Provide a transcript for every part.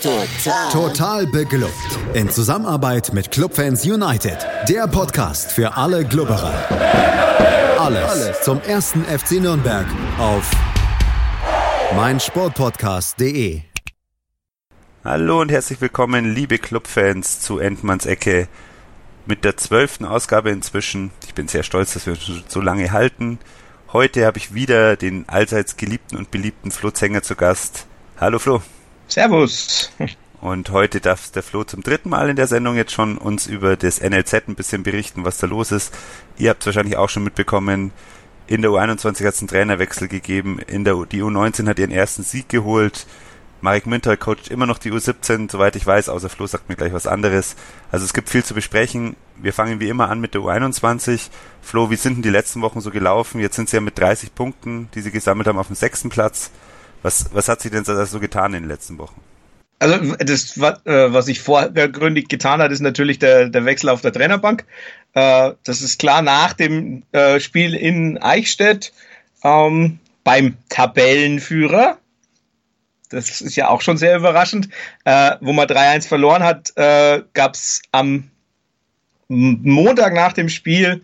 Total. Total beglückt. In Zusammenarbeit mit Clubfans United. Der Podcast für alle Glubberer. Alles, Alles zum ersten FC Nürnberg auf meinsportpodcast.de. Hallo und herzlich willkommen, liebe Clubfans, zu Endmanns Ecke mit der zwölften Ausgabe inzwischen. Ich bin sehr stolz, dass wir uns so lange halten. Heute habe ich wieder den allseits geliebten und beliebten Flo Zenger zu Gast. Hallo Flo. Servus. Und heute darf der Flo zum dritten Mal in der Sendung jetzt schon uns über das NLZ ein bisschen berichten, was da los ist. Ihr habt es wahrscheinlich auch schon mitbekommen. In der U21 hat es einen Trainerwechsel gegeben. In der U die U19 hat ihren ersten Sieg geholt. Marek Münter coacht immer noch die U17, soweit ich weiß, außer Flo sagt mir gleich was anderes. Also es gibt viel zu besprechen. Wir fangen wie immer an mit der U21. Flo, wie sind denn die letzten Wochen so gelaufen? Jetzt sind sie ja mit 30 Punkten, die sie gesammelt haben, auf dem sechsten Platz. Was, was hat sich denn so getan in den letzten Wochen? Also das, äh, was sich vorgründig getan hat, ist natürlich der, der Wechsel auf der Trainerbank. Äh, das ist klar nach dem äh, Spiel in Eichstätt ähm, beim Tabellenführer. Das ist ja auch schon sehr überraschend. Wo man 3-1 verloren hat, gab es am Montag nach dem Spiel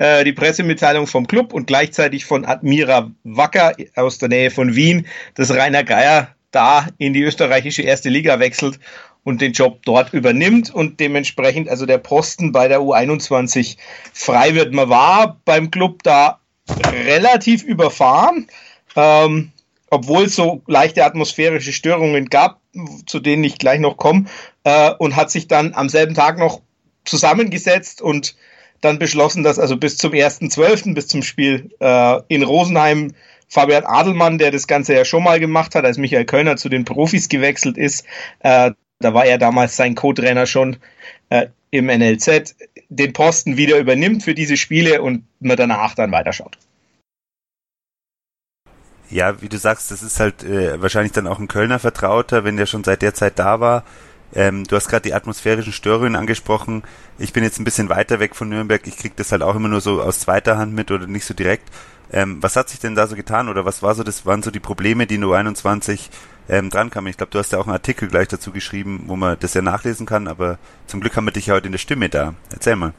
äh, die Pressemitteilung vom Club und gleichzeitig von Admira Wacker aus der Nähe von Wien, dass Rainer Geier da in die österreichische erste Liga wechselt und den Job dort übernimmt und dementsprechend also der Posten bei der U21 frei wird. Man war beim Club da relativ überfahren, ähm, obwohl es so leichte atmosphärische Störungen gab, zu denen ich gleich noch komme, äh, und hat sich dann am selben Tag noch zusammengesetzt und dann beschlossen, dass also bis zum 1.12., bis zum Spiel äh, in Rosenheim, Fabian Adelmann, der das Ganze ja schon mal gemacht hat, als Michael Kölner zu den Profis gewechselt ist, äh, da war er damals sein Co-Trainer schon äh, im NLZ, den Posten wieder übernimmt für diese Spiele und man danach dann weiterschaut. Ja, wie du sagst, das ist halt äh, wahrscheinlich dann auch ein Kölner Vertrauter, wenn der schon seit der Zeit da war. Ähm, du hast gerade die atmosphärischen Störungen angesprochen. Ich bin jetzt ein bisschen weiter weg von Nürnberg. Ich krieg das halt auch immer nur so aus zweiter Hand mit oder nicht so direkt. Ähm, was hat sich denn da so getan oder was war so das waren so die Probleme, die in der 21 ähm, dran? Ich glaube, du hast ja auch einen Artikel gleich dazu geschrieben, wo man das ja nachlesen kann, aber zum Glück haben wir dich ja heute in der Stimme da. Erzähl mal.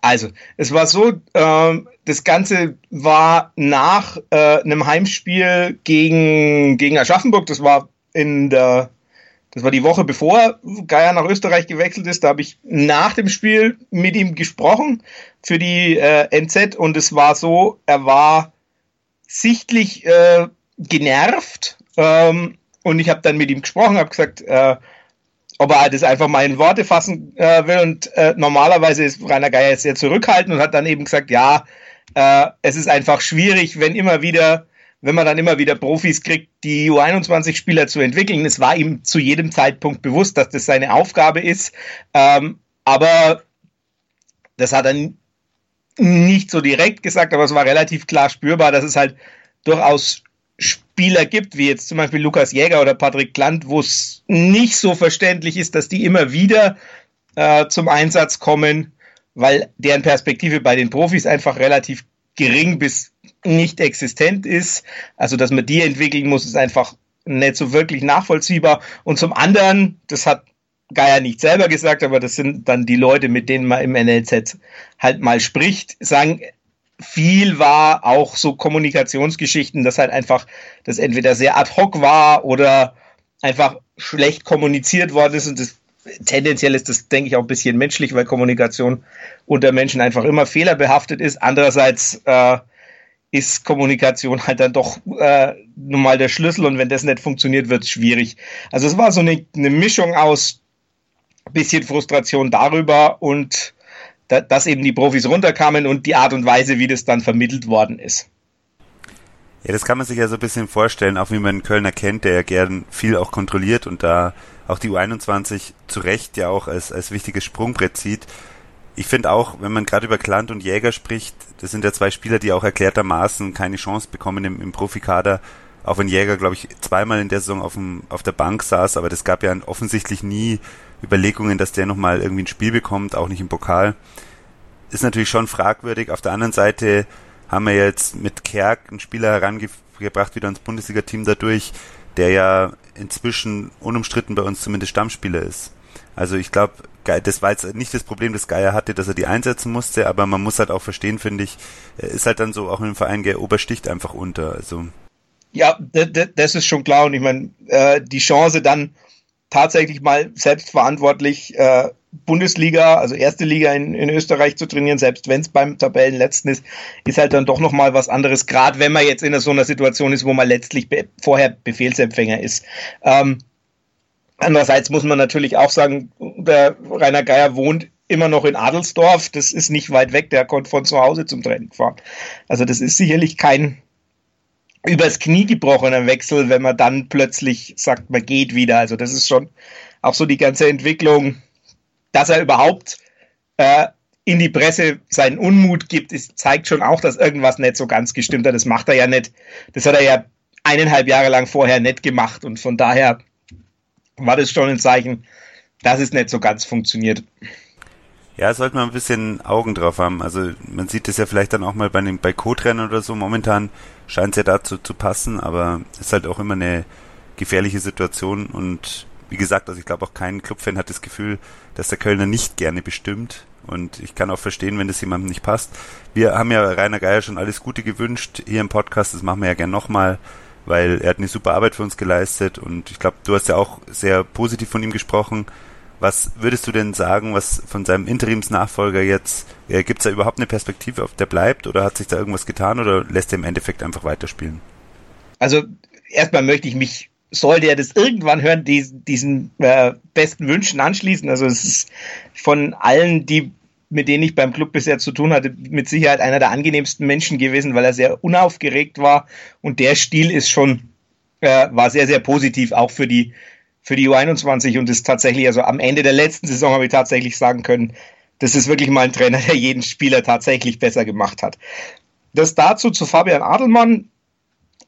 Also, es war so, äh, das Ganze war nach äh, einem Heimspiel gegen, gegen Aschaffenburg, das war in der das war die Woche bevor Geier nach Österreich gewechselt ist. Da habe ich nach dem Spiel mit ihm gesprochen für die äh, NZ und es war so, er war sichtlich äh, genervt. Ähm, und ich habe dann mit ihm gesprochen, habe gesagt, äh, ob er das einfach mal in Worte fassen äh, will. Und äh, normalerweise ist Rainer Geier sehr zurückhaltend und hat dann eben gesagt, ja, äh, es ist einfach schwierig, wenn immer wieder wenn man dann immer wieder Profis kriegt, die U21-Spieler zu entwickeln. Es war ihm zu jedem Zeitpunkt bewusst, dass das seine Aufgabe ist. Ähm, aber das hat er nicht so direkt gesagt, aber es war relativ klar spürbar, dass es halt durchaus Spieler gibt, wie jetzt zum Beispiel Lukas Jäger oder Patrick Klant, wo es nicht so verständlich ist, dass die immer wieder äh, zum Einsatz kommen, weil deren Perspektive bei den Profis einfach relativ gering bis nicht existent ist. Also, dass man die entwickeln muss, ist einfach nicht so wirklich nachvollziehbar. Und zum anderen, das hat Geier nicht selber gesagt, aber das sind dann die Leute, mit denen man im NLZ halt mal spricht, sagen, viel war auch so Kommunikationsgeschichten, dass halt einfach das entweder sehr ad hoc war oder einfach schlecht kommuniziert worden ist und das tendenziell ist das, denke ich, auch ein bisschen menschlich, weil Kommunikation unter Menschen einfach immer fehlerbehaftet ist. Andererseits äh, ist Kommunikation halt dann doch äh, nun mal der Schlüssel und wenn das nicht funktioniert, wird es schwierig. Also es war so eine, eine Mischung aus bisschen Frustration darüber und da, dass eben die Profis runterkamen und die Art und Weise, wie das dann vermittelt worden ist. Ja, das kann man sich ja so ein bisschen vorstellen, auch wie man Kölner kennt, der ja gern viel auch kontrolliert und da auch die U21 zu Recht ja auch als, als wichtiges Sprungbrett sieht. Ich finde auch, wenn man gerade über Klant und Jäger spricht, das sind ja zwei Spieler, die auch erklärtermaßen keine Chance bekommen im, im Profikader, auch wenn Jäger, glaube ich, zweimal in der Saison auf, dem, auf der Bank saß, aber das gab ja offensichtlich nie Überlegungen, dass der nochmal irgendwie ein Spiel bekommt, auch nicht im Pokal. Ist natürlich schon fragwürdig. Auf der anderen Seite haben wir jetzt mit Kerk einen Spieler herangebracht wieder ins Bundesliga-Team dadurch, der ja inzwischen unumstritten bei uns zumindest Stammspieler ist. Also ich glaube, das war jetzt nicht das Problem, das Geier hatte, dass er die einsetzen musste, aber man muss halt auch verstehen, finde ich, er ist halt dann so auch im Verein, der obersticht einfach unter. Also ja, das ist schon klar und ich meine, äh, die Chance dann tatsächlich mal selbstverantwortlich äh, Bundesliga, also erste Liga in, in Österreich zu trainieren, selbst wenn es beim Tabellenletzten ist, ist halt dann doch nochmal was anderes, gerade wenn man jetzt in so einer Situation ist, wo man letztlich be vorher Befehlsempfänger ist. Ähm, andererseits muss man natürlich auch sagen, der Rainer Geier wohnt immer noch in Adelsdorf, das ist nicht weit weg, der konnte von zu Hause zum Training fahren. Also das ist sicherlich kein übers Knie gebrochener Wechsel, wenn man dann plötzlich sagt, man geht wieder. Also das ist schon auch so die ganze Entwicklung, dass er überhaupt äh, in die Presse seinen Unmut gibt, ist, zeigt schon auch, dass irgendwas nicht so ganz gestimmt hat. Das macht er ja nicht. Das hat er ja eineinhalb Jahre lang vorher nicht gemacht und von daher war das schon ein Zeichen, dass es nicht so ganz funktioniert. Ja, sollte man ein bisschen Augen drauf haben. Also man sieht es ja vielleicht dann auch mal bei den bei Co-Trainern oder so. Momentan scheint es ja dazu zu passen, aber es ist halt auch immer eine gefährliche Situation und wie gesagt, also ich glaube auch kein Clubfan hat das Gefühl, dass der Kölner nicht gerne bestimmt. Und ich kann auch verstehen, wenn das jemandem nicht passt. Wir haben ja Rainer Geier schon alles Gute gewünscht hier im Podcast. Das machen wir ja gern nochmal, weil er hat eine super Arbeit für uns geleistet. Und ich glaube, du hast ja auch sehr positiv von ihm gesprochen. Was würdest du denn sagen, was von seinem Interimsnachfolger jetzt, äh, gibt es da überhaupt eine Perspektive, auf der bleibt oder hat sich da irgendwas getan oder lässt er im Endeffekt einfach weiterspielen? Also erstmal möchte ich mich, sollte er das irgendwann hören, diesen, diesen äh, besten Wünschen anschließen. Also es ist von allen, die mit denen ich beim Club bisher zu tun hatte, mit Sicherheit einer der angenehmsten Menschen gewesen, weil er sehr unaufgeregt war. Und der Stil ist schon äh, war sehr sehr positiv auch für die für die U21 und ist tatsächlich, also am Ende der letzten Saison habe ich tatsächlich sagen können, das ist wirklich mal ein Trainer, der jeden Spieler tatsächlich besser gemacht hat. Das dazu zu Fabian Adelmann,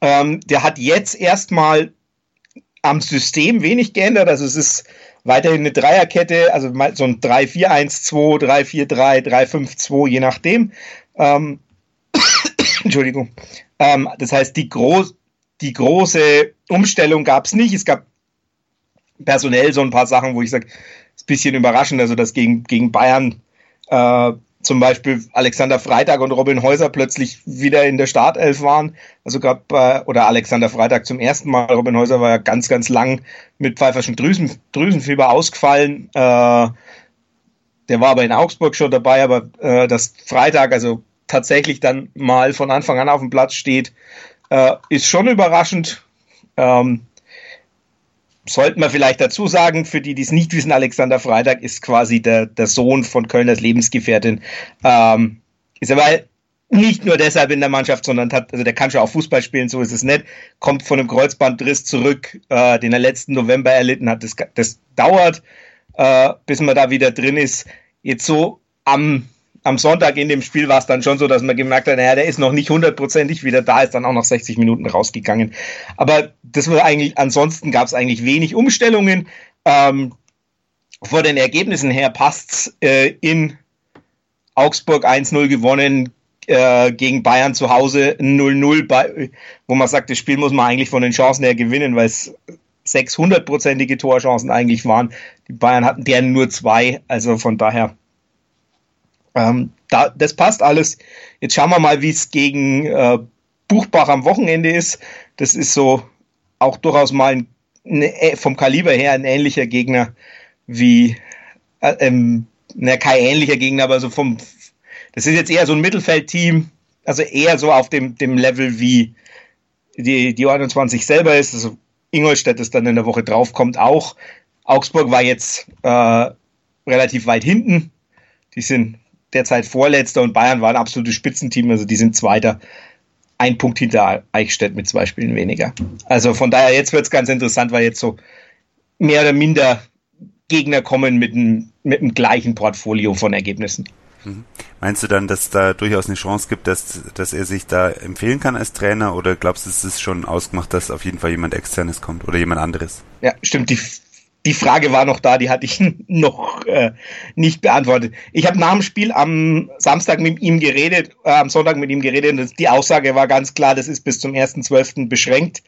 ähm, der hat jetzt erstmal am System wenig geändert, also es ist weiterhin eine Dreierkette, also so ein 3-4-1-2, 3-4-3, 3-5-2, je nachdem. Ähm, Entschuldigung. Ähm, das heißt, die, groß, die große Umstellung gab es nicht. Es gab personell so ein paar Sachen, wo ich sage, ist ein bisschen überraschend, also dass gegen, gegen Bayern äh, zum Beispiel Alexander Freitag und Robin Häuser plötzlich wieder in der Startelf waren. Also gab äh, oder Alexander Freitag zum ersten Mal. Robin Häuser war ja ganz, ganz lang mit pfeiferschen Drüsen, Drüsenfieber ausgefallen. Äh, der war aber in Augsburg schon dabei, aber äh, dass Freitag also tatsächlich dann mal von Anfang an auf dem Platz steht, äh, ist schon überraschend. Ähm, sollten wir vielleicht dazu sagen, für die, die es nicht wissen, Alexander Freitag ist quasi der, der Sohn von Kölners Lebensgefährtin. Ähm, ist aber nicht nur deshalb in der Mannschaft, sondern hat, also der kann schon auch Fußball spielen, so ist es nicht. Kommt von einem Kreuzbandriss zurück, äh, den er letzten November erlitten hat. Das, das dauert, äh, bis man da wieder drin ist. Jetzt so am am Sonntag in dem Spiel war es dann schon so, dass man gemerkt hat, naja, der ist noch nicht hundertprozentig wieder da, ist dann auch nach 60 Minuten rausgegangen. Aber das war eigentlich, ansonsten gab es eigentlich wenig Umstellungen. Ähm, vor den Ergebnissen her passt's äh, in Augsburg 1-0 gewonnen, äh, gegen Bayern zu Hause 0-0, wo man sagt, das Spiel muss man eigentlich von den Chancen her gewinnen, weil es 600-prozentige Torchancen eigentlich waren. Die Bayern hatten deren nur zwei, also von daher ähm, da, das passt alles. Jetzt schauen wir mal, wie es gegen äh, Buchbach am Wochenende ist. Das ist so auch durchaus mal ein, eine, vom Kaliber her ein ähnlicher Gegner wie, äh, ähm, na, kein ähnlicher Gegner, aber so vom, das ist jetzt eher so ein Mittelfeldteam, also eher so auf dem, dem Level wie die, die 21 selber ist. Also Ingolstadt ist dann in der Woche drauf, kommt auch. Augsburg war jetzt äh, relativ weit hinten. Die sind derzeit Vorletzter und Bayern war ein absolutes Spitzenteam, also die sind Zweiter. Ein Punkt hinter Eichstätt mit zwei Spielen weniger. Also von daher, jetzt wird es ganz interessant, weil jetzt so mehr oder minder Gegner kommen mit einem, mit dem gleichen Portfolio von Ergebnissen. Mhm. Meinst du dann, dass da durchaus eine Chance gibt, dass, dass er sich da empfehlen kann als Trainer oder glaubst du, es ist schon ausgemacht, dass auf jeden Fall jemand externes kommt oder jemand anderes? Ja, stimmt. Die, die Frage war noch da, die hatte ich noch äh, nicht beantwortet. Ich habe nach dem Spiel am Samstag mit ihm geredet, äh, am Sonntag mit ihm geredet und die Aussage war ganz klar, das ist bis zum 1.12. beschränkt.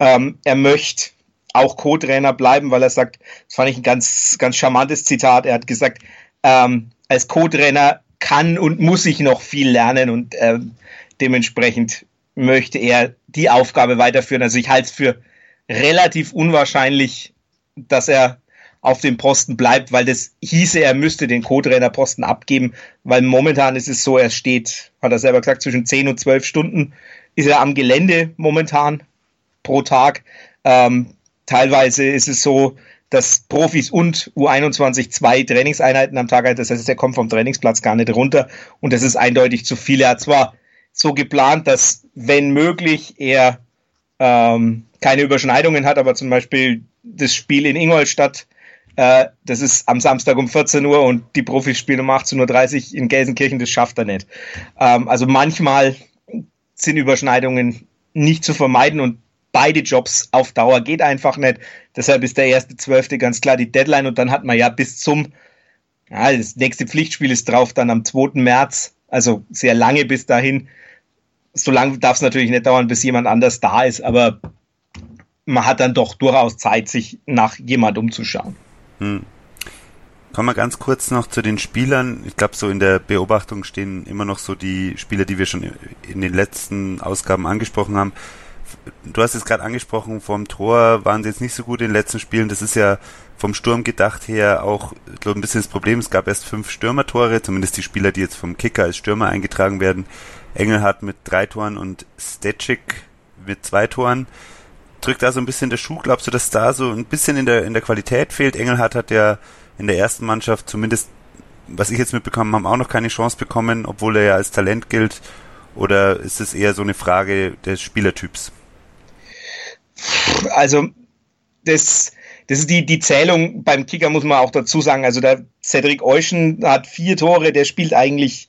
Ähm, er möchte auch Co-Trainer bleiben, weil er sagt, das fand ich ein ganz, ganz charmantes Zitat. Er hat gesagt, ähm, als Co-Trainer kann und muss ich noch viel lernen und ähm, dementsprechend möchte er die Aufgabe weiterführen. Also ich halte es für relativ unwahrscheinlich, dass er auf dem Posten bleibt, weil das hieße, er müsste den Co-Trainer-Posten abgeben, weil momentan ist es so, er steht, hat er selber gesagt, zwischen 10 und 12 Stunden ist er am Gelände momentan pro Tag. Ähm, teilweise ist es so, dass Profis und U21 zwei Trainingseinheiten am Tag hat. Das heißt, er kommt vom Trainingsplatz gar nicht runter und das ist eindeutig zu viel. Er hat zwar so geplant, dass wenn möglich er ähm, keine Überschneidungen hat, aber zum Beispiel das Spiel in Ingolstadt, äh, das ist am Samstag um 14 Uhr und die Profis spielen um 18.30 Uhr in Gelsenkirchen, das schafft er nicht. Ähm, also manchmal sind Überschneidungen nicht zu vermeiden und beide Jobs auf Dauer geht einfach nicht. Deshalb ist der erste Zwölfte ganz klar die Deadline und dann hat man ja bis zum, ja, das nächste Pflichtspiel ist drauf, dann am 2. März, also sehr lange bis dahin. So lange darf es natürlich nicht dauern, bis jemand anders da ist, aber man hat dann doch durchaus Zeit, sich nach jemand umzuschauen. Hm. Kommen wir ganz kurz noch zu den Spielern. Ich glaube, so in der Beobachtung stehen immer noch so die Spieler, die wir schon in den letzten Ausgaben angesprochen haben du hast es gerade angesprochen, vom Tor waren sie jetzt nicht so gut in den letzten Spielen. Das ist ja vom Sturm gedacht her auch, ich glaube, ein bisschen das Problem. Es gab erst fünf Stürmertore, zumindest die Spieler, die jetzt vom Kicker als Stürmer eingetragen werden. Engelhardt mit drei Toren und Stechik mit zwei Toren. Drückt da so ein bisschen der Schuh? Glaubst du, dass da so ein bisschen in der, in der Qualität fehlt? Engelhardt hat ja in der ersten Mannschaft zumindest, was ich jetzt mitbekommen habe, auch noch keine Chance bekommen, obwohl er ja als Talent gilt. Oder ist es eher so eine Frage des Spielertyps? Also, das, das ist die, die Zählung beim Kicker, muss man auch dazu sagen. Also, der Cedric Euschen hat vier Tore, der spielt eigentlich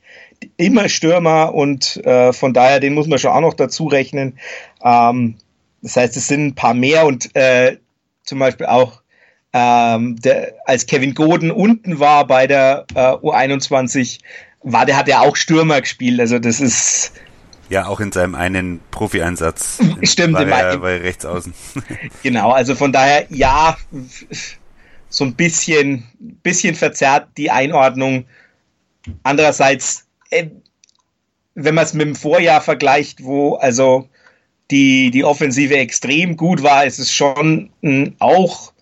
immer Stürmer und äh, von daher, den muss man schon auch noch dazu rechnen. Ähm, das heißt, es sind ein paar mehr und äh, zum Beispiel auch ähm, der, als Kevin Goden unten war bei der äh, U21, war der hat ja auch Stürmer gespielt. Also das ist ja, auch in seinem einen Profi-Einsatz. Stimmt, war er, war er rechts außen. genau, also von daher, ja, so ein bisschen, bisschen verzerrt die Einordnung. Andererseits, äh, wenn man es mit dem Vorjahr vergleicht, wo also die, die Offensive extrem gut war, ist es schon auch,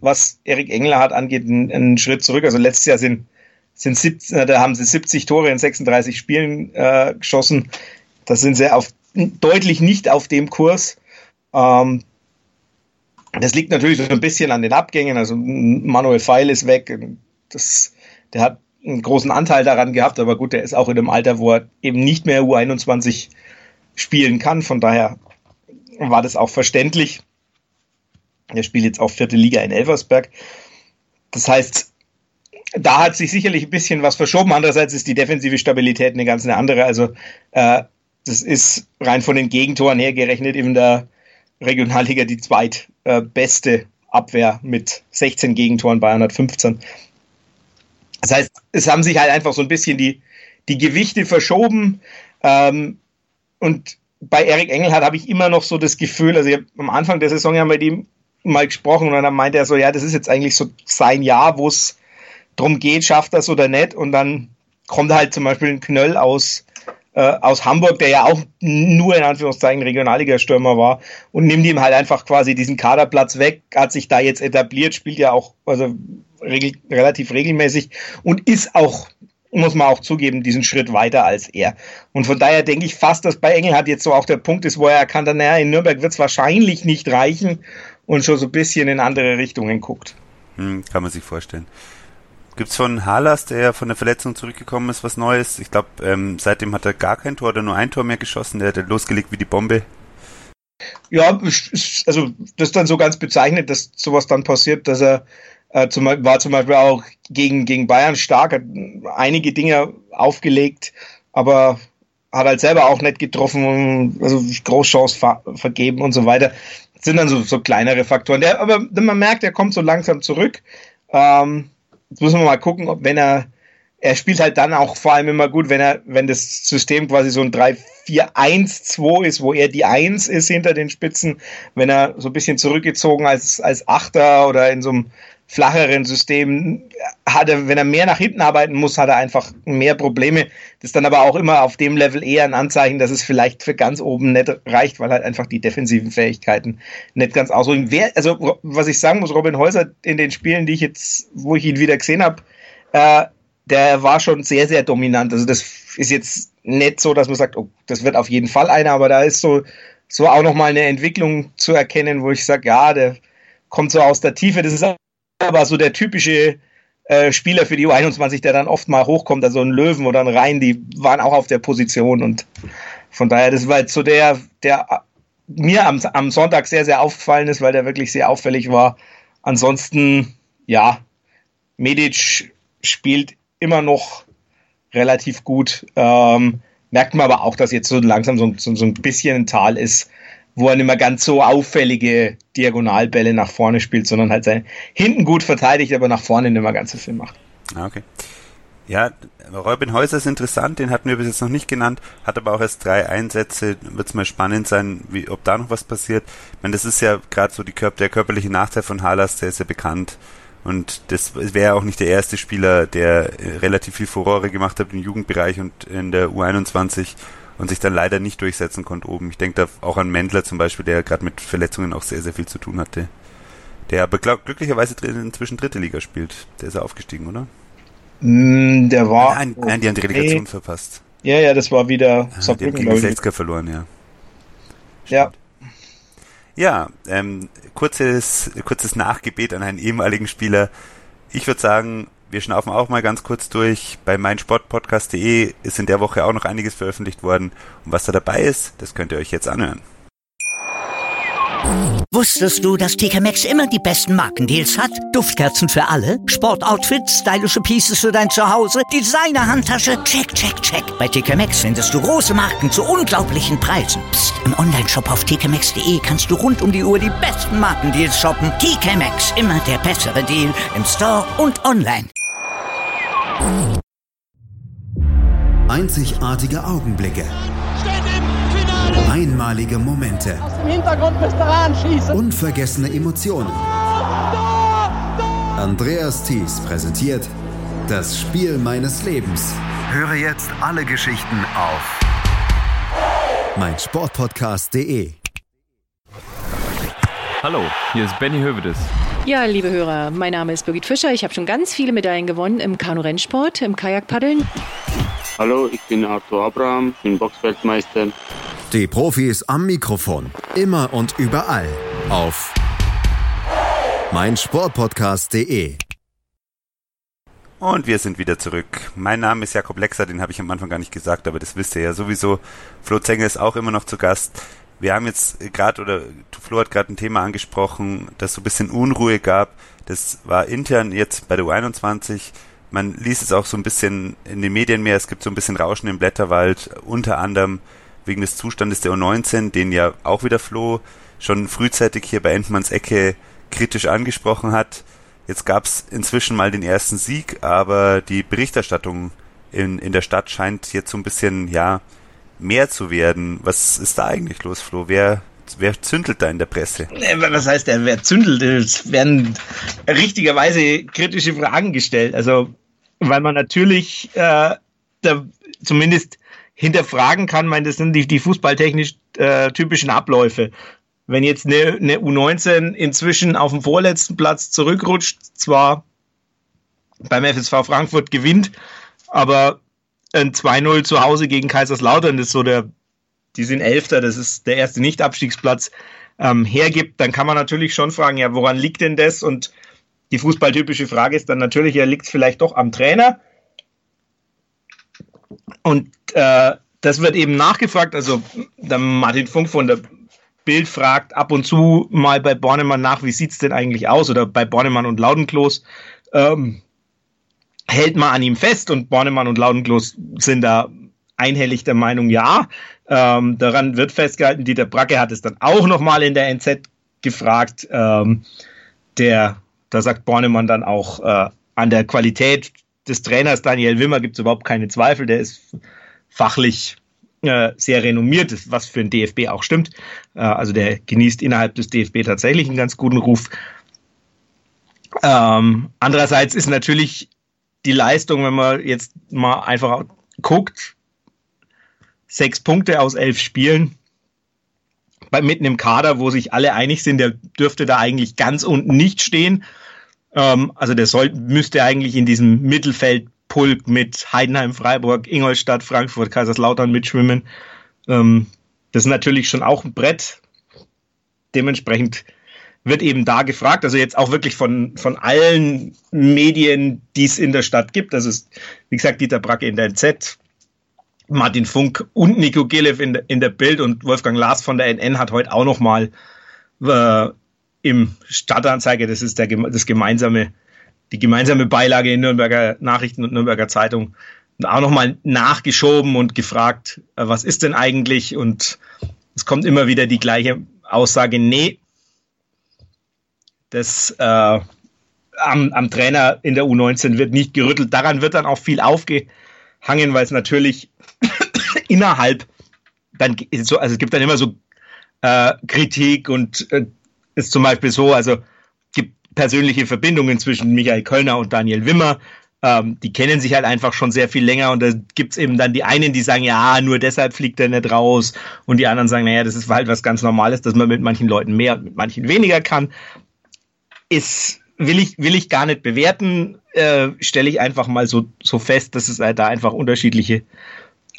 was Erik Engelhardt angeht, ein, ein Schritt zurück. Also letztes Jahr sind, sind 17, da haben sie 70 Tore in 36 Spielen äh, geschossen. Da sind sie auf, deutlich nicht auf dem Kurs. Ähm, das liegt natürlich so ein bisschen an den Abgängen. Also Manuel Feil ist weg. Das, der hat einen großen Anteil daran gehabt, aber gut, der ist auch in einem Alter, wo er eben nicht mehr U21 spielen kann. Von daher war das auch verständlich. Er spielt jetzt auch vierte Liga in Elversberg. Das heißt, da hat sich sicherlich ein bisschen was verschoben. Andererseits ist die defensive Stabilität eine ganz eine andere. Also äh, das ist rein von den Gegentoren her gerechnet in der Regionalliga die zweitbeste Abwehr mit 16 Gegentoren bei 115. Das heißt, es haben sich halt einfach so ein bisschen die, die Gewichte verschoben. Ähm, und bei Erik Engelhardt habe ich immer noch so das Gefühl, also ich habe am Anfang der Saison ja mit ihm mal gesprochen und dann meinte er so, ja, das ist jetzt eigentlich so sein Jahr, wo es drum geht, schafft das oder nicht. Und dann kommt halt zum Beispiel ein Knöll aus äh, aus Hamburg, der ja auch nur in Anführungszeichen Regionalliga-Stürmer war und nimmt ihm halt einfach quasi diesen Kaderplatz weg, hat sich da jetzt etabliert, spielt ja auch also regel, relativ regelmäßig und ist auch muss man auch zugeben, diesen Schritt weiter als er. Und von daher denke ich fast, dass bei Engelhardt jetzt so auch der Punkt ist, wo er erkannt hat, naja, in Nürnberg wird es wahrscheinlich nicht reichen und schon so ein bisschen in andere Richtungen guckt. Hm, kann man sich vorstellen. Gibt's von Halas, der von der Verletzung zurückgekommen ist, was Neues? Ich glaube, ähm, seitdem hat er gar kein Tor oder nur ein Tor mehr geschossen. Der hat losgelegt wie die Bombe. Ja, also das ist dann so ganz bezeichnet, dass sowas dann passiert, dass er äh, zum, war zum Beispiel auch gegen, gegen Bayern stark, hat einige Dinge aufgelegt, aber hat halt selber auch nicht getroffen, also Großchance ver vergeben und so weiter. Das sind dann so, so kleinere Faktoren. Der, aber man merkt, er kommt so langsam zurück. Ähm, Jetzt müssen wir mal gucken, ob wenn er, er spielt halt dann auch vor allem immer gut, wenn er, wenn das System quasi so ein 3-4-1-2 ist, wo er die 1 ist hinter den Spitzen, wenn er so ein bisschen zurückgezogen als, als Achter oder in so einem flacheren System hat er, wenn er mehr nach hinten arbeiten muss, hat er einfach mehr Probleme. Das ist dann aber auch immer auf dem Level eher ein Anzeichen, dass es vielleicht für ganz oben nicht reicht, weil halt einfach die defensiven Fähigkeiten nicht ganz ausruhen. Wer, also was ich sagen muss, Robin Häuser in den Spielen, die ich jetzt, wo ich ihn wieder gesehen habe, äh, der war schon sehr, sehr dominant. Also das ist jetzt nicht so, dass man sagt, oh, das wird auf jeden Fall einer, aber da ist so, so auch nochmal eine Entwicklung zu erkennen, wo ich sage, ja, der kommt so aus der Tiefe. Das ist aber so der typische äh, Spieler für die U21, der dann oft mal hochkommt, also ein Löwen oder ein Rhein, die waren auch auf der Position und von daher, das war jetzt so der, der mir am, am Sonntag sehr, sehr aufgefallen ist, weil der wirklich sehr auffällig war. Ansonsten, ja, Medic spielt immer noch relativ gut. Ähm, merkt man aber auch, dass jetzt so langsam so, so, so ein bisschen ein Tal ist wo er nicht mehr ganz so auffällige Diagonalbälle nach vorne spielt, sondern halt sein hinten gut verteidigt, aber nach vorne nicht mehr ganz so viel macht. Ah, okay. Ja, Robin Häuser ist interessant, den hatten wir bis jetzt noch nicht genannt, hat aber auch erst drei Einsätze. Wird es mal spannend sein, wie, ob da noch was passiert. Ich meine, das ist ja gerade so die der körperliche Nachteil von Halas, der ist ja bekannt. Und das wäre auch nicht der erste Spieler, der relativ viel Furore gemacht hat im Jugendbereich und in der U21 und sich dann leider nicht durchsetzen konnte oben. Ich denke da auch an Mendler zum Beispiel, der gerade mit Verletzungen auch sehr, sehr viel zu tun hatte. Der aber glücklicherweise inzwischen dritte Liga spielt. Der ist ja aufgestiegen, oder? Mm, der war. Nein, nein, die haben die Relegation nee. verpasst. Ja, ja, das war wieder ah, die haben gegen Selzka verloren, ja. Stimmt. Ja. Ja, ähm, kurzes, kurzes Nachgebet an einen ehemaligen Spieler. Ich würde sagen, wir schnaufen auch mal ganz kurz durch. Bei meinsportpodcast.de ist in der Woche auch noch einiges veröffentlicht worden. Und was da dabei ist, das könnt ihr euch jetzt anhören. Wusstest du, dass TK Maxx immer die besten Markendeals hat? Duftkerzen für alle, Sportoutfits, stylische Pieces für dein Zuhause, Designer-Handtasche, check, check, check. Bei TK Maxx findest du große Marken zu unglaublichen Preisen. Psst. im Onlineshop auf tkmaxx.de kannst du rund um die Uhr die besten Markendeals shoppen. TK Maxx, immer der bessere Deal im Store und online. Einzigartige Augenblicke. Einmalige Momente. Aus dem Hintergrund müsst ihr anschießen. Unvergessene Emotionen. Andreas Thies präsentiert das Spiel meines Lebens. Höre jetzt alle Geschichten auf meinsportpodcast.de. Hallo, hier ist Benny Hövedes. Ja, liebe Hörer, mein Name ist Birgit Fischer. Ich habe schon ganz viele Medaillen gewonnen im Kanu-Rennsport, im Kajakpaddeln. Hallo, ich bin Arthur Abraham, bin Boxweltmeister. Die Profis am Mikrofon, immer und überall auf meinsportpodcast.de. Und wir sind wieder zurück. Mein Name ist Jakob Lexer, den habe ich am Anfang gar nicht gesagt, aber das wisst ihr ja sowieso. Flo Zengel ist auch immer noch zu Gast wir haben jetzt gerade, oder Flo hat gerade ein Thema angesprochen, dass so ein bisschen Unruhe gab. Das war intern jetzt bei der U21. Man liest es auch so ein bisschen in den Medien mehr. Es gibt so ein bisschen Rauschen im Blätterwald, unter anderem wegen des Zustandes der U19, den ja auch wieder Flo schon frühzeitig hier bei Endmanns Ecke kritisch angesprochen hat. Jetzt gab es inzwischen mal den ersten Sieg, aber die Berichterstattung in, in der Stadt scheint jetzt so ein bisschen, ja, mehr zu werden. Was ist da eigentlich los, Flo? Wer, wer zündelt da in der Presse? Was heißt der, wer zündelt? Es werden richtigerweise kritische Fragen gestellt. Also, weil man natürlich, äh, da, zumindest hinterfragen kann. Meine, das sind die, die fußballtechnisch äh, typischen Abläufe. Wenn jetzt eine, eine U19 inzwischen auf dem vorletzten Platz zurückrutscht, zwar beim FSV Frankfurt gewinnt, aber ein 2-0 zu Hause gegen Kaiserslautern ist so der, die sind Elfter, das ist der erste Nicht-Abstiegsplatz, ähm, hergibt, dann kann man natürlich schon fragen, ja, woran liegt denn das? Und die fußballtypische Frage ist dann natürlich, ja, liegt es vielleicht doch am Trainer? Und äh, das wird eben nachgefragt. Also der Martin Funk von der Bild fragt ab und zu mal bei Bornemann nach, wie sieht es denn eigentlich aus? Oder bei Bornemann und Laudenklos. Ähm, hält man an ihm fest und Bornemann und Laudenklos sind da einhellig der Meinung, ja. Ähm, daran wird festgehalten. Dieter Bracke hat es dann auch nochmal in der NZ gefragt. Ähm, der, da sagt Bornemann dann auch, äh, an der Qualität des Trainers Daniel Wimmer gibt es überhaupt keine Zweifel. Der ist fachlich äh, sehr renommiert, was für den DFB auch stimmt. Äh, also der genießt innerhalb des DFB tatsächlich einen ganz guten Ruf. Ähm, andererseits ist natürlich die Leistung, wenn man jetzt mal einfach guckt, sechs Punkte aus elf Spielen, bei, mitten im Kader, wo sich alle einig sind, der dürfte da eigentlich ganz unten nicht stehen. Ähm, also der soll, müsste eigentlich in diesem Mittelfeld Pulk mit Heidenheim, Freiburg, Ingolstadt, Frankfurt, Kaiserslautern mitschwimmen. Ähm, das ist natürlich schon auch ein Brett. Dementsprechend wird eben da gefragt, also jetzt auch wirklich von, von allen Medien, die es in der Stadt gibt. Das ist, wie gesagt, Dieter Bracke in der NZ, Martin Funk und Nico Gelev in, in der Bild und Wolfgang Lars von der NN hat heute auch nochmal äh, im Stadtanzeige, das ist der, das gemeinsame die gemeinsame Beilage in Nürnberger Nachrichten und Nürnberger Zeitung auch nochmal nachgeschoben und gefragt, äh, was ist denn eigentlich? Und es kommt immer wieder die gleiche Aussage, nee, das äh, am, am Trainer in der U19 wird nicht gerüttelt. Daran wird dann auch viel aufgehangen, weil es natürlich innerhalb dann so, also es gibt dann immer so äh, Kritik und äh, ist zum Beispiel so, also persönliche Verbindungen zwischen Michael Kölner und Daniel Wimmer. Ähm, die kennen sich halt einfach schon sehr viel länger und da gibt's eben dann die einen, die sagen, ja, nur deshalb fliegt er nicht raus und die anderen sagen, naja, das ist halt was ganz Normales, dass man mit manchen Leuten mehr und mit manchen weniger kann. Ist, will ich, will ich gar nicht bewerten, äh, stelle ich einfach mal so, so fest, dass es halt da einfach unterschiedliche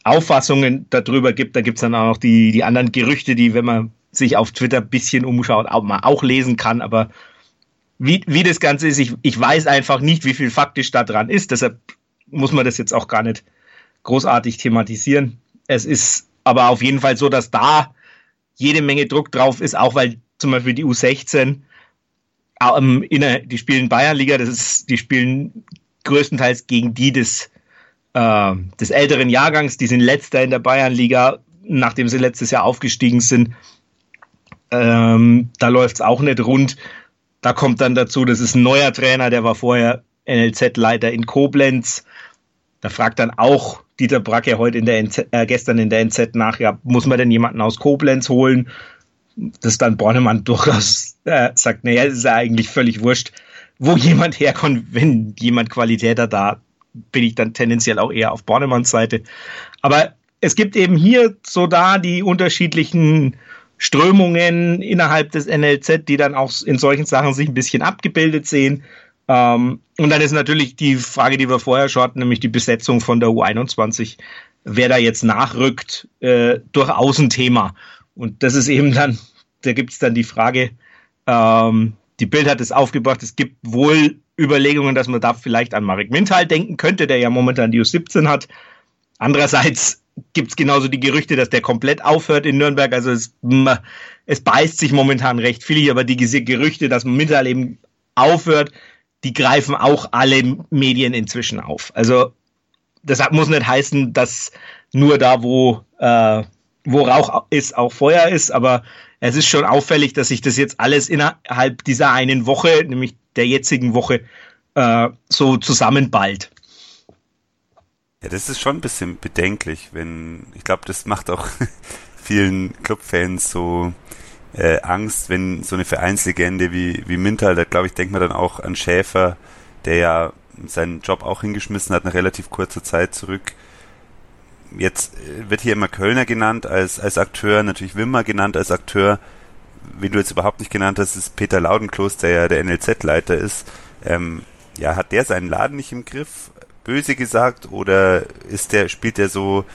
Auffassungen darüber gibt. Da gibt's dann auch noch die, die anderen Gerüchte, die, wenn man sich auf Twitter bisschen umschaut, auch mal auch lesen kann, aber wie, wie das Ganze ist, ich, ich weiß einfach nicht, wie viel faktisch da dran ist. Deshalb muss man das jetzt auch gar nicht großartig thematisieren. Es ist aber auf jeden Fall so, dass da jede Menge Druck drauf ist, auch weil zum Beispiel die U16 ähm, in der, die spielen Bayernliga, das ist, die spielen größtenteils gegen die des, äh, des älteren Jahrgangs, die sind letzter in der Bayernliga, nachdem sie letztes Jahr aufgestiegen sind. Ähm, da läuft es auch nicht rund. Da kommt dann dazu, das ist ein neuer Trainer, der war vorher NLZ-Leiter in Koblenz. Da fragt dann auch Dieter Bracke heute in der NZ, äh, gestern in der NZ nach, ja, muss man denn jemanden aus Koblenz holen? Das dann Bornemann durchaus äh, sagt, naja, ist ja eigentlich völlig wurscht, wo jemand herkommt, wenn jemand Qualität hat, da bin ich dann tendenziell auch eher auf Bornemanns Seite. Aber es gibt eben hier so da die unterschiedlichen Strömungen innerhalb des NLZ, die dann auch in solchen Sachen sich ein bisschen abgebildet sehen. Ähm, und dann ist natürlich die Frage, die wir vorher schon hatten, nämlich die Besetzung von der U21, wer da jetzt nachrückt, äh, durchaus ein Thema. Und das ist eben dann, da gibt es dann die Frage, ähm, die Bild hat es aufgebracht, es gibt wohl Überlegungen, dass man da vielleicht an Marek Mintal denken könnte, der ja momentan die U17 hat. Andererseits gibt es genauso die Gerüchte, dass der komplett aufhört in Nürnberg. Also es, es beißt sich momentan recht viel, aber die Gerüchte, dass Mittal eben aufhört, die greifen auch alle Medien inzwischen auf. Also das muss nicht heißen, dass nur da, wo, äh, wo Rauch ist, auch Feuer ist, aber es ist schon auffällig, dass sich das jetzt alles innerhalb dieser einen Woche, nämlich der jetzigen Woche, äh, so zusammenballt. Ja, das ist schon ein bisschen bedenklich, wenn, ich glaube, das macht auch vielen Clubfans so äh, Angst, wenn so eine Vereinslegende wie, wie Mintal, da glaube ich, denkt man dann auch an Schäfer, der ja seinen Job auch hingeschmissen hat nach relativ kurzer Zeit zurück. Jetzt wird hier immer Kölner genannt als, als Akteur, natürlich Wimmer genannt als Akteur. Wen du jetzt überhaupt nicht genannt hast, ist Peter Laudenkloß, der ja der NLZ-Leiter ist. Ähm, ja, hat der seinen Laden nicht im Griff? Böse gesagt, oder ist der, spielt der so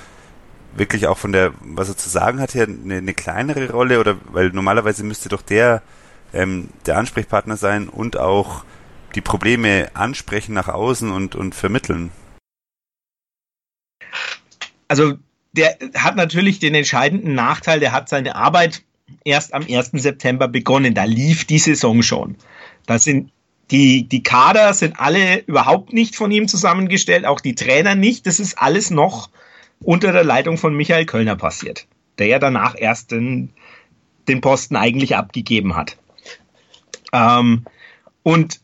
wirklich auch von der, was er zu sagen hat, her eine, eine kleinere Rolle? Oder weil normalerweise müsste doch der ähm, der Ansprechpartner sein und auch die Probleme ansprechen nach außen und, und vermitteln. Also der hat natürlich den entscheidenden Nachteil, der hat seine Arbeit erst am 1. September begonnen. Da lief die Saison schon. Da sind die, die Kader sind alle überhaupt nicht von ihm zusammengestellt, auch die Trainer nicht. Das ist alles noch unter der Leitung von Michael Kölner passiert, der ja danach erst den, den Posten eigentlich abgegeben hat. Ähm, und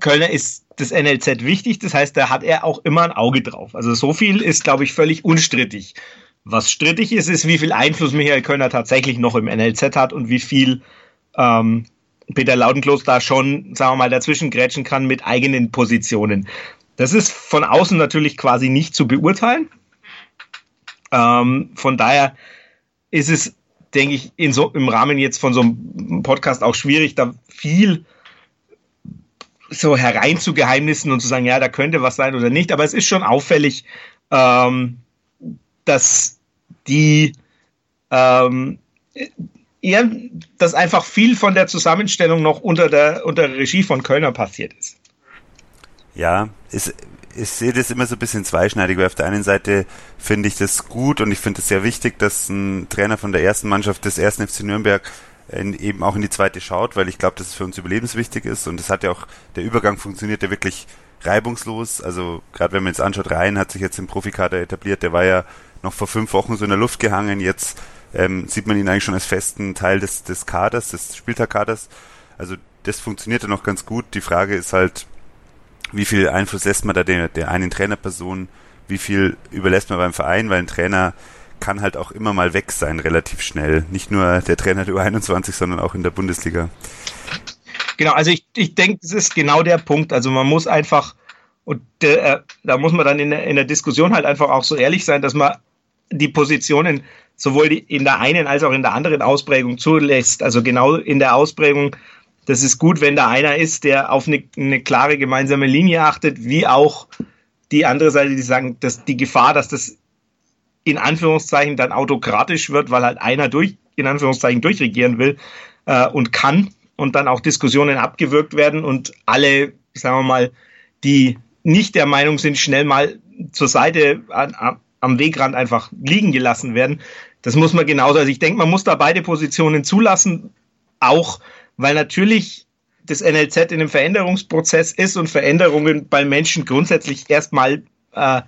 Kölner ist das NLZ wichtig, das heißt, da hat er auch immer ein Auge drauf. Also so viel ist, glaube ich, völlig unstrittig. Was strittig ist, ist, wie viel Einfluss Michael Kölner tatsächlich noch im NLZ hat und wie viel ähm, Peter Laudenklos da schon, sagen wir mal, dazwischen grätschen kann mit eigenen Positionen. Das ist von außen natürlich quasi nicht zu beurteilen. Ähm, von daher ist es, denke ich, so, im Rahmen jetzt von so einem Podcast auch schwierig, da viel so herein zu Geheimnissen und zu sagen, ja, da könnte was sein oder nicht. Aber es ist schon auffällig, ähm, dass die ähm, eher, dass einfach viel von der Zusammenstellung noch unter der, unter der Regie von Kölner passiert ist. Ja, ist, ich sehe das immer so ein bisschen zweischneidig, weil auf der einen Seite finde ich das gut und ich finde es sehr wichtig, dass ein Trainer von der ersten Mannschaft des ersten FC Nürnberg in, eben auch in die zweite schaut, weil ich glaube, dass es für uns überlebenswichtig ist und es hat ja auch, der Übergang funktioniert ja wirklich reibungslos. Also gerade wenn man jetzt anschaut, Rhein hat sich jetzt im Profikader etabliert, der war ja noch vor fünf Wochen so in der Luft gehangen, jetzt ähm, sieht man ihn eigentlich schon als festen Teil des, des Kaders, des Spieltagkaders. Also das funktioniert ja noch ganz gut. Die Frage ist halt, wie viel Einfluss lässt man da der, der einen Trainerperson, wie viel überlässt man beim Verein, weil ein Trainer kann halt auch immer mal weg sein, relativ schnell. Nicht nur der Trainer der U21, sondern auch in der Bundesliga. Genau, also ich, ich denke, das ist genau der Punkt. Also man muss einfach, und äh, da muss man dann in der, in der Diskussion halt einfach auch so ehrlich sein, dass man die Positionen sowohl die, in der einen als auch in der anderen Ausprägung zulässt. Also genau in der Ausprägung, das ist gut, wenn da einer ist, der auf eine, eine klare gemeinsame Linie achtet, wie auch die andere Seite, die sagen, dass die Gefahr, dass das in Anführungszeichen dann autokratisch wird, weil halt einer durch, in Anführungszeichen durchregieren will äh, und kann und dann auch Diskussionen abgewürgt werden und alle, sagen wir mal, die nicht der Meinung sind, schnell mal zur Seite an, an, am Wegrand einfach liegen gelassen werden. Das muss man genauso. Also ich denke, man muss da beide Positionen zulassen, auch weil natürlich das NLZ in einem Veränderungsprozess ist und Veränderungen bei Menschen grundsätzlich erstmal äh,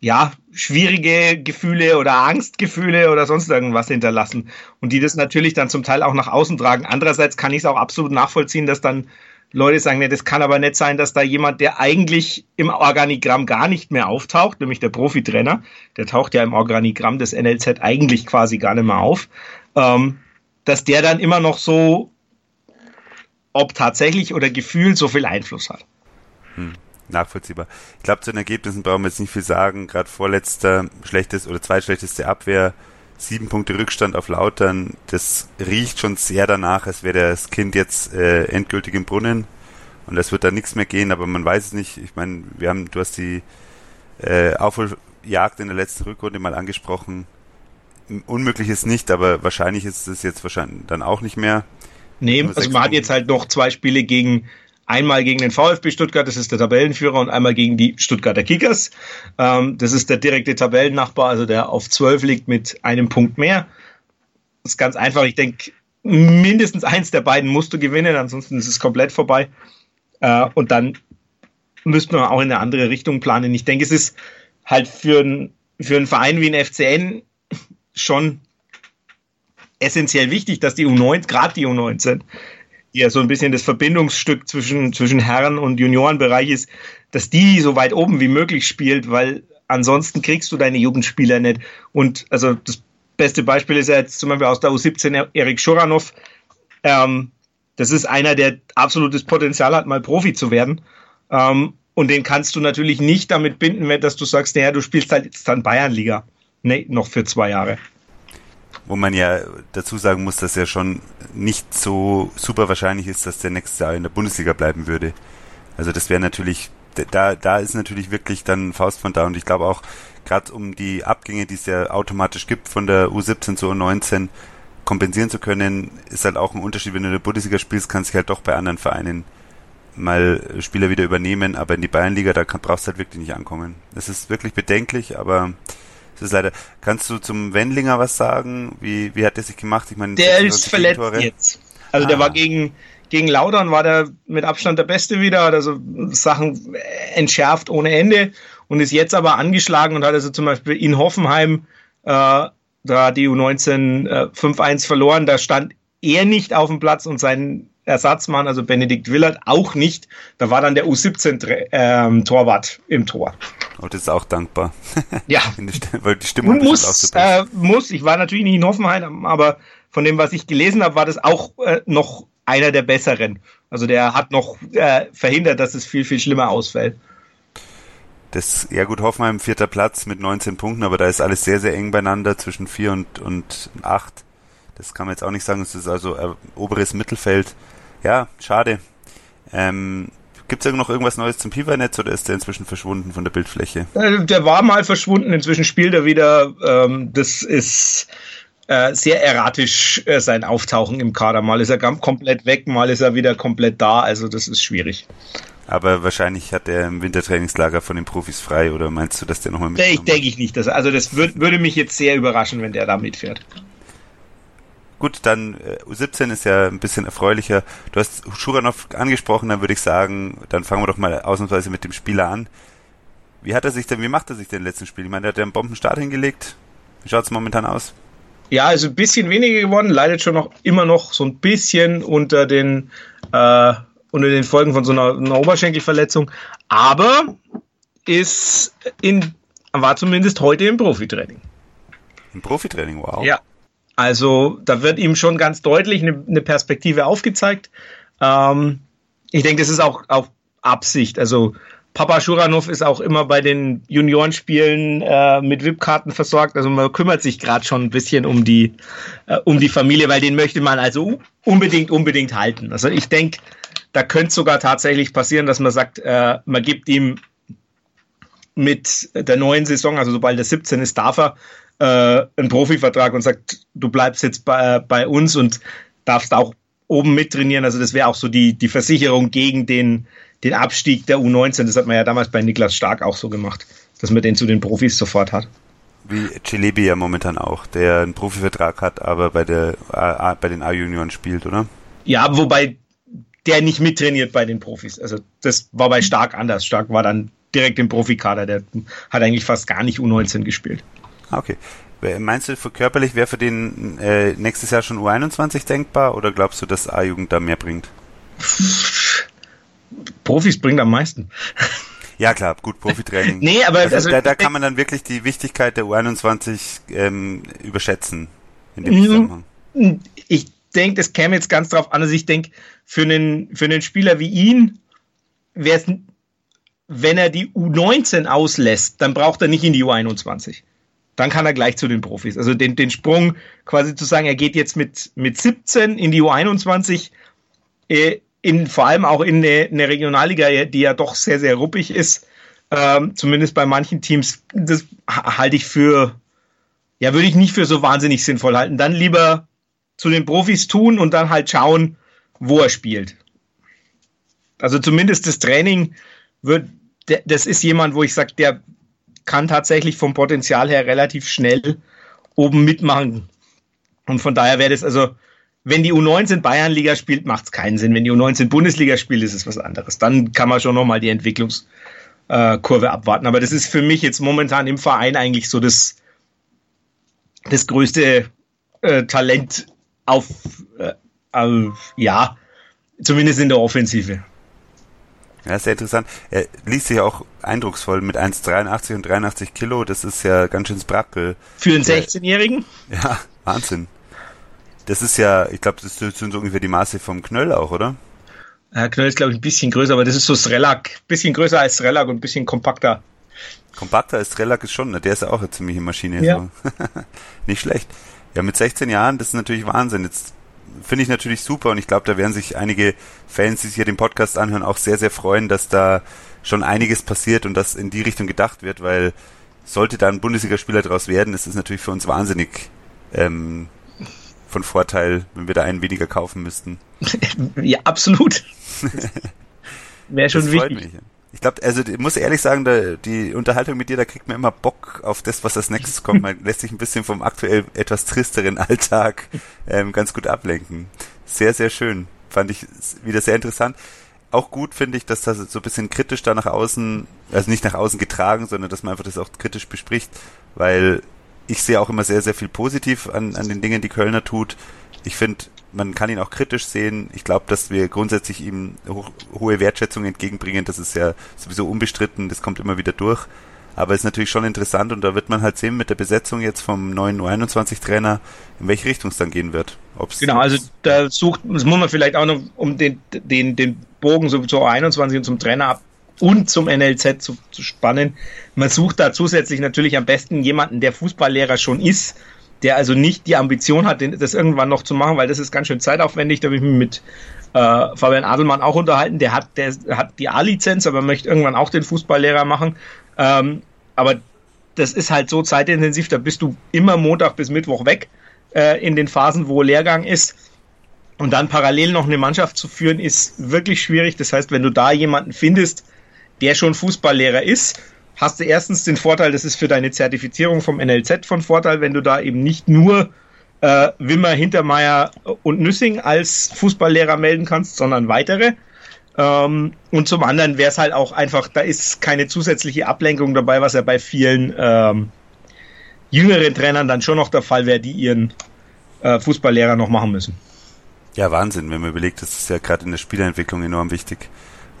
ja, schwierige Gefühle oder Angstgefühle oder sonst irgendwas hinterlassen. Und die das natürlich dann zum Teil auch nach außen tragen. Andererseits kann ich es auch absolut nachvollziehen, dass dann Leute sagen, nee, das kann aber nicht sein, dass da jemand, der eigentlich im Organigramm gar nicht mehr auftaucht, nämlich der Profitrainer, der taucht ja im Organigramm des NLZ eigentlich quasi gar nicht mehr auf, ähm, dass der dann immer noch so, ob tatsächlich oder gefühlt, so viel Einfluss hat. Hm nachvollziehbar. Ich glaube, zu den Ergebnissen brauchen wir jetzt nicht viel sagen. Gerade vorletzter, schlechtes oder zweitschlechteste Abwehr, sieben Punkte Rückstand auf Lautern. Das riecht schon sehr danach, als wäre das Kind jetzt äh, endgültig im Brunnen. Und es wird da nichts mehr gehen, aber man weiß es nicht. Ich meine, wir haben, du hast die äh, Aufholjagd in der letzten Rückrunde mal angesprochen. Unmöglich ist nicht, aber wahrscheinlich ist es jetzt wahrscheinlich dann auch nicht mehr. Nee, also man hat jetzt halt noch zwei Spiele gegen Einmal gegen den VfB Stuttgart, das ist der Tabellenführer, und einmal gegen die Stuttgarter Kickers. Ähm, das ist der direkte Tabellennachbar, also der auf 12 liegt mit einem Punkt mehr. Das ist ganz einfach. Ich denke, mindestens eins der beiden musst du gewinnen, ansonsten ist es komplett vorbei. Äh, und dann müsste man auch in eine andere Richtung planen. Ich denke, es ist halt für, ein, für einen Verein wie ein FCN schon essentiell wichtig, dass die U9, gerade die U19, ja so ein bisschen das Verbindungsstück zwischen, zwischen Herren- und Juniorenbereich ist, dass die so weit oben wie möglich spielt, weil ansonsten kriegst du deine Jugendspieler nicht. Und also das beste Beispiel ist ja jetzt zum Beispiel aus der U17 Erik Schuranov. Ähm, das ist einer, der absolutes Potenzial hat, mal Profi zu werden. Ähm, und den kannst du natürlich nicht damit binden, dass du sagst, naja, du spielst halt jetzt dann Bayernliga. Nee, noch für zwei Jahre. Wo man ja dazu sagen muss, dass ja schon nicht so super wahrscheinlich ist, dass der nächste Jahr in der Bundesliga bleiben würde. Also das wäre natürlich, da, da ist natürlich wirklich dann Faust von da und ich glaube auch, gerade um die Abgänge, die es ja automatisch gibt von der U17 zur U19 kompensieren zu können, ist halt auch ein Unterschied, wenn du in der Bundesliga spielst, kannst du halt doch bei anderen Vereinen mal Spieler wieder übernehmen, aber in die Bayernliga, da brauchst du halt wirklich nicht ankommen. Das ist wirklich bedenklich, aber es ist leider. Kannst du zum Wendlinger was sagen? Wie, wie hat der sich gemacht? Ich meine, der ist verletzt Tore. jetzt. Also ah. der war gegen, gegen Laudern war der mit Abstand der Beste wieder, hat also Sachen entschärft ohne Ende und ist jetzt aber angeschlagen und hat also zum Beispiel in Hoffenheim äh, da die U19 äh, 5-1 verloren. Da stand er nicht auf dem Platz und sein Ersatzmann, also Benedikt Willert, auch nicht. Da war dann der U17-Torwart ähm, im Tor. Oh, das ist auch dankbar. Ja. Weil die Stimmung muss, auch so äh, muss. Ich war natürlich nicht in Hoffenheim, aber von dem, was ich gelesen habe, war das auch äh, noch einer der besseren. Also der hat noch äh, verhindert, dass es viel, viel schlimmer ausfällt. Das, ja gut, Hoffenheim vierter Platz mit 19 Punkten, aber da ist alles sehr, sehr eng beieinander zwischen vier und, und acht. Das kann man jetzt auch nicht sagen, es ist also äh, oberes Mittelfeld. Ja, schade. Ähm, Gibt es noch irgendwas Neues zum Piva-Netz oder ist der inzwischen verschwunden von der Bildfläche? Äh, der war mal verschwunden, inzwischen spielt er wieder. Ähm, das ist äh, sehr erratisch, äh, sein Auftauchen im Kader. Mal ist er komplett weg, mal ist er wieder komplett da. Also das ist schwierig. Aber wahrscheinlich hat er im Wintertrainingslager von den Profis frei oder meinst du, dass der nochmal mitkommt? Ich denke ich nicht. Dass, also das würd, würde mich jetzt sehr überraschen, wenn der da mitfährt. Gut, dann äh, U17 ist ja ein bisschen erfreulicher. Du hast Schuranov angesprochen, dann würde ich sagen, dann fangen wir doch mal ausnahmsweise mit dem Spieler an. Wie hat er sich denn, wie macht er sich denn im letzten Spiel? Ich meine, der hat ja einen Bombenstart hingelegt. Wie schaut es momentan aus? Ja, also ein bisschen weniger geworden, leidet schon noch immer noch so ein bisschen unter den äh, unter den Folgen von so einer, einer Oberschenkelverletzung, aber ist in, war zumindest heute im Profitraining. Im Profitraining, wow. Ja. Also da wird ihm schon ganz deutlich eine, eine Perspektive aufgezeigt. Ähm, ich denke, das ist auch auf Absicht. Also Papa Schuranov ist auch immer bei den Juniorenspielen äh, mit VIP-Karten versorgt. Also man kümmert sich gerade schon ein bisschen um die, äh, um die Familie, weil den möchte man also unbedingt, unbedingt halten. Also ich denke, da könnte es sogar tatsächlich passieren, dass man sagt, äh, man gibt ihm mit der neuen Saison, also sobald er 17 ist, darf er äh, einen Profivertrag und sagt, du bleibst jetzt bei, bei uns und darfst auch oben mittrainieren. Also das wäre auch so die, die Versicherung gegen den, den Abstieg der U19. Das hat man ja damals bei Niklas Stark auch so gemacht, dass man den zu den Profis sofort hat. Wie Celebi ja momentan auch, der einen Profivertrag hat, aber bei, der, bei den A-Junioren spielt, oder? Ja, wobei der nicht mittrainiert bei den Profis. Also das war bei Stark anders. Stark war dann direkt im Profikader. Der hat eigentlich fast gar nicht U19 gespielt. Ah, okay. Meinst du für körperlich wäre für den äh, nächstes Jahr schon U21 denkbar oder glaubst du, dass A-Jugend da mehr bringt? Profis bringt am meisten. Ja klar, gut, Profitraining. nee, aber also, also, da, da kann man dann wirklich die Wichtigkeit der U21 ähm, überschätzen in dem Zusammenhang. Ich denke, das käme jetzt ganz drauf an. Also ich denke, für einen, für einen Spieler wie ihn wäre es, wenn er die U19 auslässt, dann braucht er nicht in die U21. Dann kann er gleich zu den Profis. Also den, den Sprung quasi zu sagen, er geht jetzt mit, mit 17 in die U21, äh, in, vor allem auch in eine, eine Regionalliga, die ja doch sehr, sehr ruppig ist, ähm, zumindest bei manchen Teams, das halte ich für, ja, würde ich nicht für so wahnsinnig sinnvoll halten. Dann lieber zu den Profis tun und dann halt schauen, wo er spielt. Also zumindest das Training wird, das ist jemand, wo ich sage, der kann tatsächlich vom Potenzial her relativ schnell oben mitmachen. Und von daher wäre das also, wenn die U19 Bayernliga spielt, macht es keinen Sinn. Wenn die U19 Bundesliga spielt, ist es was anderes. Dann kann man schon nochmal die Entwicklungskurve abwarten. Aber das ist für mich jetzt momentan im Verein eigentlich so das, das größte äh, Talent auf, äh, äh, ja, zumindest in der Offensive. Ja, sehr interessant. Er liest sich auch eindrucksvoll mit 1,83 und 83 Kilo. Das ist ja ganz schön Sprackel. Für einen 16-Jährigen? Ja, Wahnsinn. Das ist ja, ich glaube, das sind so ungefähr die Maße vom Knöll auch, oder? Ja, Knöll ist, glaube ich, ein bisschen größer, aber das ist so Srelak. Bisschen größer als Srelak und ein bisschen kompakter. Kompakter als Trellak ist schon, ne? der ist ja auch eine ziemliche Maschine. Ja. So. Nicht schlecht. Ja, mit 16 Jahren, das ist natürlich Wahnsinn. Jetzt finde ich natürlich super und ich glaube, da werden sich einige Fans, die sich hier den Podcast anhören, auch sehr, sehr freuen, dass da schon einiges passiert und dass in die Richtung gedacht wird, weil sollte da ein Bundesligaspieler draus werden, ist es natürlich für uns wahnsinnig ähm, von Vorteil, wenn wir da einen weniger kaufen müssten. ja, absolut. Wäre schon das freut wichtig. mich. Ich glaube, also ich muss ehrlich sagen, da, die Unterhaltung mit dir, da kriegt man immer Bock auf das, was als nächstes kommt. Man lässt sich ein bisschen vom aktuell etwas tristeren Alltag ähm, ganz gut ablenken. Sehr, sehr schön. Fand ich wieder sehr interessant. Auch gut finde ich, dass das so ein bisschen kritisch da nach außen, also nicht nach außen getragen, sondern dass man einfach das auch kritisch bespricht, weil ich sehe auch immer sehr, sehr viel positiv an, an den Dingen, die Kölner tut. Ich finde, man kann ihn auch kritisch sehen. Ich glaube, dass wir grundsätzlich ihm hoch, hohe Wertschätzung entgegenbringen. Das ist ja sowieso unbestritten. Das kommt immer wieder durch. Aber es ist natürlich schon interessant und da wird man halt sehen mit der Besetzung jetzt vom neuen U21-Trainer, in welche Richtung es dann gehen wird. Ob's Genau, also da sucht, das muss man vielleicht auch noch, um den, den, den Bogen so zur U21 und zum Trainer ab und zum NLZ zu, zu spannen. Man sucht da zusätzlich natürlich am besten jemanden, der Fußballlehrer schon ist, der also nicht die Ambition hat, das irgendwann noch zu machen, weil das ist ganz schön zeitaufwendig. Da habe ich mich mit äh, Fabian Adelmann auch unterhalten. Der hat, der hat die A-Lizenz, aber möchte irgendwann auch den Fußballlehrer machen. Ähm, aber das ist halt so zeitintensiv, da bist du immer Montag bis Mittwoch weg äh, in den Phasen, wo Lehrgang ist. Und dann parallel noch eine Mannschaft zu führen, ist wirklich schwierig. Das heißt, wenn du da jemanden findest, der schon Fußballlehrer ist, hast du erstens den Vorteil, das ist für deine Zertifizierung vom NLZ von Vorteil, wenn du da eben nicht nur äh, Wimmer, Hintermeier und Nüssing als Fußballlehrer melden kannst, sondern weitere. Ähm, und zum anderen wäre es halt auch einfach, da ist keine zusätzliche Ablenkung dabei, was ja bei vielen ähm, jüngeren Trainern dann schon noch der Fall wäre, die ihren äh, Fußballlehrer noch machen müssen. Ja, Wahnsinn, wenn man überlegt, das ist ja gerade in der Spielerentwicklung enorm wichtig.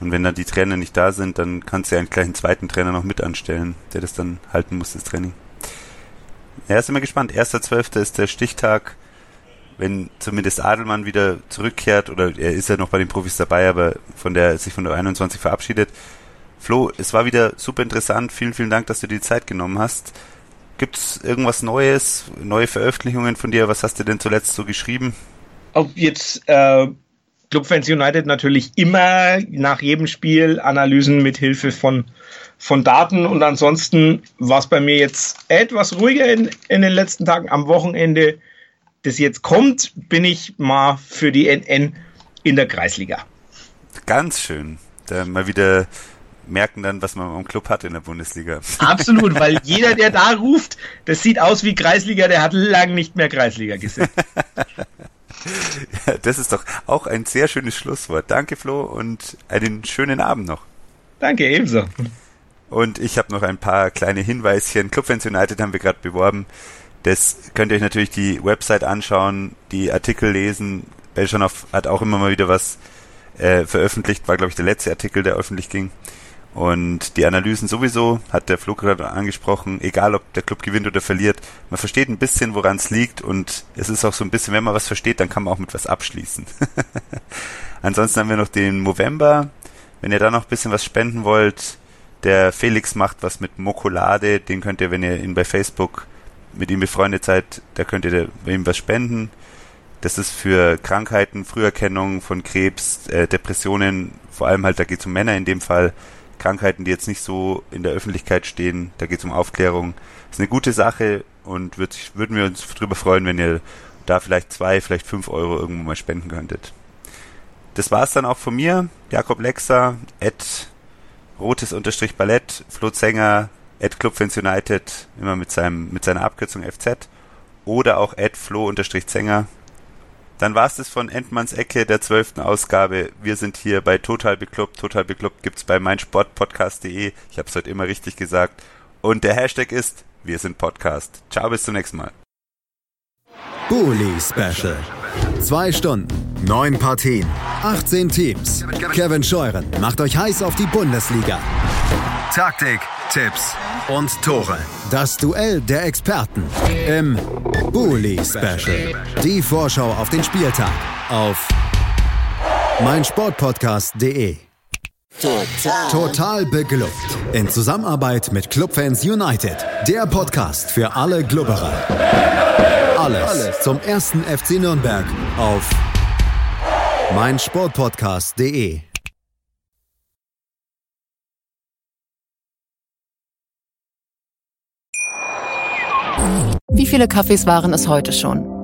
Und wenn dann die Trainer nicht da sind, dann kannst du ja einen gleich einen zweiten Trainer noch mit anstellen, der das dann halten muss, das Training. Ja, sind wir gespannt. 1.12. ist der Stichtag, wenn zumindest Adelmann wieder zurückkehrt, oder er ist ja noch bei den Profis dabei, aber von der sich von der 21 verabschiedet. Flo, es war wieder super interessant. Vielen, vielen Dank, dass du dir die Zeit genommen hast. Gibt's irgendwas Neues, neue Veröffentlichungen von dir? Was hast du denn zuletzt so geschrieben? Ob jetzt äh, Clubfans United natürlich immer nach jedem Spiel Analysen mit Hilfe von, von Daten und ansonsten war es bei mir jetzt etwas ruhiger in, in den letzten Tagen. Am Wochenende, das jetzt kommt, bin ich mal für die NN in der Kreisliga. Ganz schön. Da mal wieder merken dann, was man am Club hat in der Bundesliga. Absolut, weil jeder, der da ruft, das sieht aus wie Kreisliga, der hat lang nicht mehr Kreisliga gesehen. Das ist doch auch ein sehr schönes Schlusswort. Danke, Flo, und einen schönen Abend noch. Danke, ebenso. Und ich habe noch ein paar kleine Hinweischen. Clubfans United haben wir gerade beworben. Das könnt ihr euch natürlich die Website anschauen, die Artikel lesen. Belschanow hat auch immer mal wieder was äh, veröffentlicht, war glaube ich der letzte Artikel, der öffentlich ging. Und die Analysen sowieso, hat der Flo gerade angesprochen, egal ob der Club gewinnt oder verliert, man versteht ein bisschen, woran es liegt und es ist auch so ein bisschen, wenn man was versteht, dann kann man auch mit was abschließen. Ansonsten haben wir noch den November. Wenn ihr da noch ein bisschen was spenden wollt, der Felix macht was mit Mokolade, den könnt ihr, wenn ihr ihn bei Facebook mit ihm befreundet seid, da könnt ihr ihm was spenden. Das ist für Krankheiten, Früherkennung von Krebs, äh, Depressionen, vor allem halt, da geht es um Männer in dem Fall, Krankheiten, die jetzt nicht so in der Öffentlichkeit stehen, da geht es um Aufklärung. Ist eine gute Sache und würd, würden wir uns drüber freuen, wenn ihr da vielleicht zwei, vielleicht fünf Euro irgendwo mal spenden könntet. Das war's dann auch von mir, Jakob Lexer, at rotes unterstrich Ballett, Flo Zenger, at Clubfans United, immer mit seinem, mit seiner Abkürzung FZ, oder auch at Flo unterstrich Zenger, dann war es das von Endmanns Ecke der zwölften Ausgabe. Wir sind hier bei Total Beklubbt. Total Beklubbt gibt's bei meinsportpodcast.de. Ich habe es heute immer richtig gesagt. Und der Hashtag ist Wir sind Podcast. Ciao, bis zum nächsten Mal. Bully Special. Zwei Stunden, neun Partien, 18 Teams. Kevin Scheuren macht euch heiß auf die Bundesliga. Taktik, Tipps und Tore. Das Duell der Experten im Bully Special. Die Vorschau auf den Spieltag auf meinsportpodcast.de. Total. Total beglückt. In Zusammenarbeit mit Clubfans United. Der Podcast für alle Glubberer. Alles, zum ersten FC Nürnberg auf meinsportpodcast.de. Wie viele Kaffees waren es heute schon?